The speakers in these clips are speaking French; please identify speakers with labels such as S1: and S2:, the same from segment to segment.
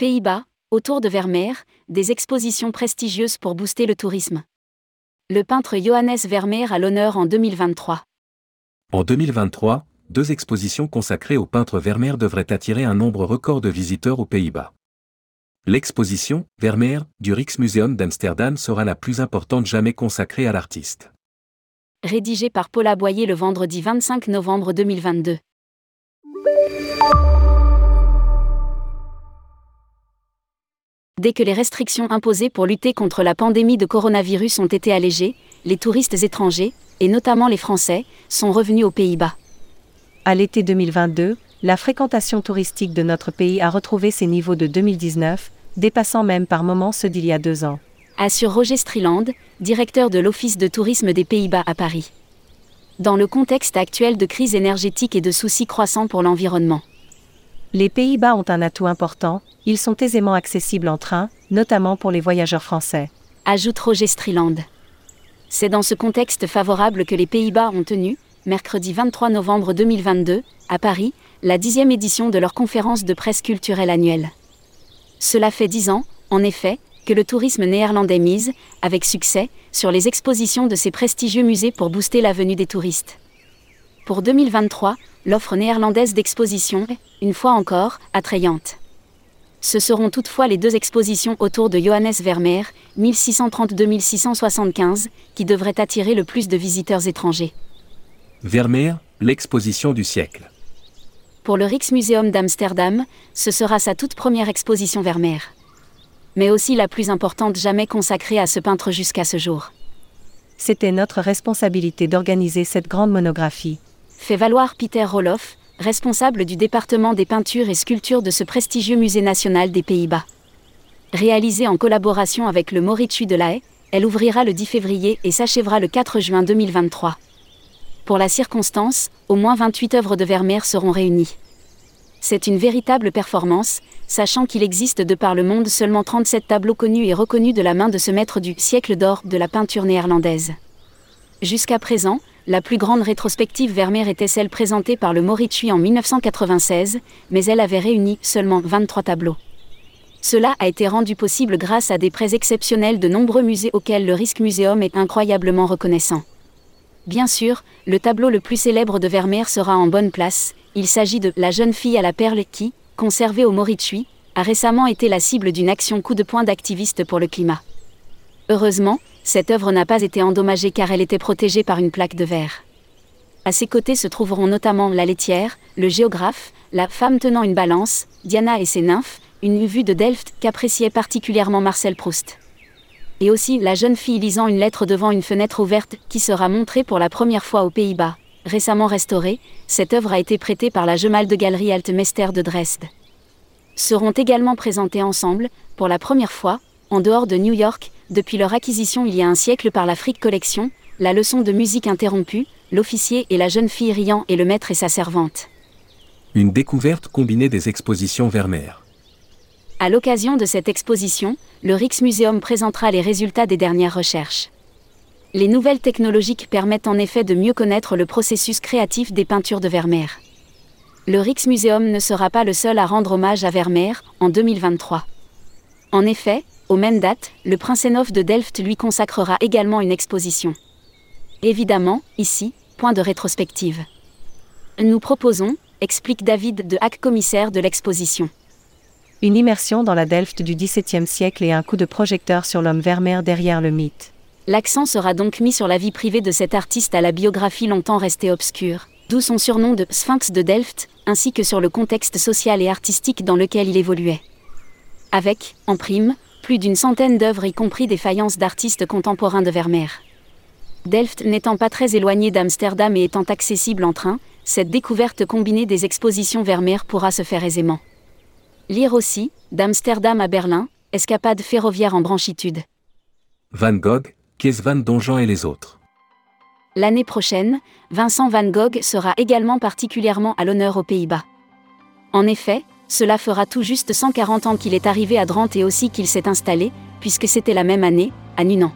S1: Pays-Bas, autour de Vermeer, des expositions prestigieuses pour booster le tourisme. Le peintre Johannes Vermeer à l'honneur en 2023.
S2: En 2023, deux expositions consacrées au peintre Vermeer devraient attirer un nombre record de visiteurs aux Pays-Bas. L'exposition, Vermeer, du Rijksmuseum d'Amsterdam sera la plus importante jamais consacrée à l'artiste.
S1: Rédigé par Paula Boyer le vendredi 25 novembre 2022. Dès que les restrictions imposées pour lutter contre la pandémie de coronavirus ont été allégées, les touristes étrangers, et notamment les Français, sont revenus aux Pays-Bas.
S3: À l'été 2022, la fréquentation touristique de notre pays a retrouvé ses niveaux de 2019, dépassant même par moments ceux d'il y a deux ans.
S1: Assure Roger Striland, directeur de l'Office de tourisme des Pays-Bas à Paris. Dans le contexte actuel de crise énergétique et de soucis croissants pour l'environnement.
S3: Les Pays-Bas ont un atout important, ils sont aisément accessibles en train, notamment pour les voyageurs français.
S1: Ajoute Roger Striland. C'est dans ce contexte favorable que les Pays-Bas ont tenu, mercredi 23 novembre 2022, à Paris, la dixième édition de leur conférence de presse culturelle annuelle. Cela fait dix ans, en effet, que le tourisme néerlandais mise, avec succès, sur les expositions de ces prestigieux musées pour booster la venue des touristes. Pour 2023, l'offre néerlandaise d'exposition est, une fois encore, attrayante. Ce seront toutefois les deux expositions autour de Johannes Vermeer, 1630-2675, qui devraient attirer le plus de visiteurs étrangers.
S2: Vermeer, l'exposition du siècle.
S1: Pour le Rijksmuseum d'Amsterdam, ce sera sa toute première exposition Vermeer. Mais aussi la plus importante jamais consacrée à ce peintre jusqu'à ce jour.
S3: C'était notre responsabilité d'organiser cette grande monographie.
S1: Fait valoir Peter Roloff, responsable du département des peintures et sculptures de ce prestigieux musée national des Pays-Bas. Réalisée en collaboration avec le Mauritshuis de la Haye, elle ouvrira le 10 février et s'achèvera le 4 juin 2023. Pour la circonstance, au moins 28 œuvres de Vermeer seront réunies. C'est une véritable performance, sachant qu'il existe de par le monde seulement 37 tableaux connus et reconnus de la main de ce maître du siècle d'or de la peinture néerlandaise. Jusqu'à présent, la plus grande rétrospective Vermeer était celle présentée par le Mauritshuis en 1996, mais elle avait réuni seulement 23 tableaux. Cela a été rendu possible grâce à des prêts exceptionnels de nombreux musées auxquels le Rijksmuseum est incroyablement reconnaissant. Bien sûr, le tableau le plus célèbre de Vermeer sera en bonne place, il s'agit de La jeune fille à la perle qui, conservée au Mauritshuis, a récemment été la cible d'une action coup de poing d'activistes pour le climat. Heureusement, cette œuvre n'a pas été endommagée car elle était protégée par une plaque de verre. À ses côtés se trouveront notamment la laitière, le géographe, la femme tenant une balance, Diana et ses nymphes, une vue de Delft qu'appréciait particulièrement Marcel Proust. Et aussi la jeune fille lisant une lettre devant une fenêtre ouverte qui sera montrée pour la première fois aux Pays-Bas. Récemment restaurée, cette œuvre a été prêtée par la de Galerie Altmeister de Dresde. Seront également présentés ensemble, pour la première fois, en dehors de New York, depuis leur acquisition il y a un siècle par la Frick Collection, la leçon de musique interrompue, l'officier et la jeune fille riant et le maître et sa servante.
S2: Une découverte combinée des expositions Vermeer.
S1: À l'occasion de cette exposition, le Rijksmuseum présentera les résultats des dernières recherches. Les nouvelles technologiques permettent en effet de mieux connaître le processus créatif des peintures de Vermeer. Le Rijksmuseum ne sera pas le seul à rendre hommage à Vermeer en 2023. En effet, aux mêmes dates, le Prinsenhof de Delft lui consacrera également une exposition. Évidemment, ici, point de rétrospective. Nous proposons, explique David de Hack commissaire de l'exposition.
S3: Une immersion dans la Delft du XVIIe siècle et un coup de projecteur sur l'homme Vermeer derrière le mythe.
S1: L'accent sera donc mis sur la vie privée de cet artiste à la biographie longtemps restée obscure, d'où son surnom de Sphinx de Delft, ainsi que sur le contexte social et artistique dans lequel il évoluait. Avec, en prime, plus d'une centaine d'œuvres y compris des faïences d'artistes contemporains de Vermeer. Delft n'étant pas très éloigné d'Amsterdam et étant accessible en train, cette découverte combinée des expositions Vermeer pourra se faire aisément. Lire aussi, d'Amsterdam à Berlin, escapade ferroviaire en branchitude.
S2: Van Gogh, Kees van et les autres.
S1: L'année prochaine, Vincent van Gogh sera également particulièrement à l'honneur aux Pays-Bas. En effet, cela fera tout juste 140 ans qu'il est arrivé à Drenthe et aussi qu'il s'est installé, puisque c'était la même année, à Nunan.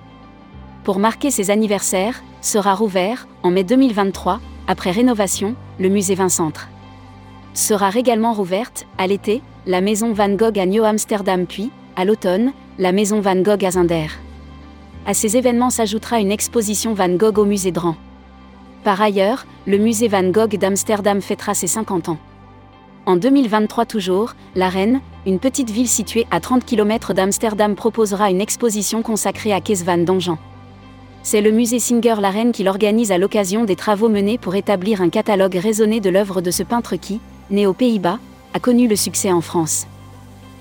S1: Pour marquer ses anniversaires, sera rouvert, en mai 2023, après rénovation, le musée Vincentre. Sera également rouverte, à l'été, la maison Van Gogh à New Amsterdam puis, à l'automne, la maison Van Gogh à Zinder. À ces événements s'ajoutera une exposition Van Gogh au musée Dran. Par ailleurs, le musée Van Gogh d'Amsterdam fêtera ses 50 ans. En 2023 toujours, La Reine, une petite ville située à 30 km d'Amsterdam proposera une exposition consacrée à Kees van Dongen. C'est le musée Singer La Reine qui l'organise à l'occasion des travaux menés pour établir un catalogue raisonné de l'œuvre de ce peintre qui, né aux Pays-Bas, a connu le succès en France.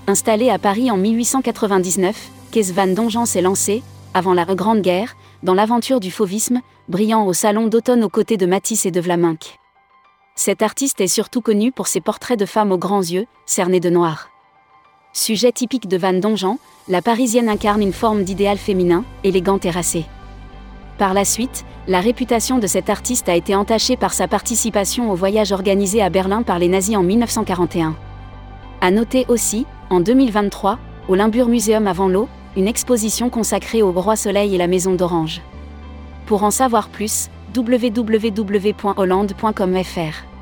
S1: Installé à Paris en 1899, Kees van Dongen s'est lancé, avant la Grande Guerre, dans l'aventure du fauvisme, brillant au salon d'automne aux côtés de Matisse et de Vlaminck. Cet artiste est surtout connu pour ses portraits de femmes aux grands yeux, cernés de noir. Sujet typique de Van Dongen, la Parisienne incarne une forme d'idéal féminin, élégante et racée. Par la suite, la réputation de cet artiste a été entachée par sa participation au voyage organisé à Berlin par les nazis en 1941. À noter aussi, en 2023, au Limburg Museum à Venlo, une exposition consacrée au Roi Soleil et la Maison d'Orange. Pour en savoir plus, www.hollande.com.fr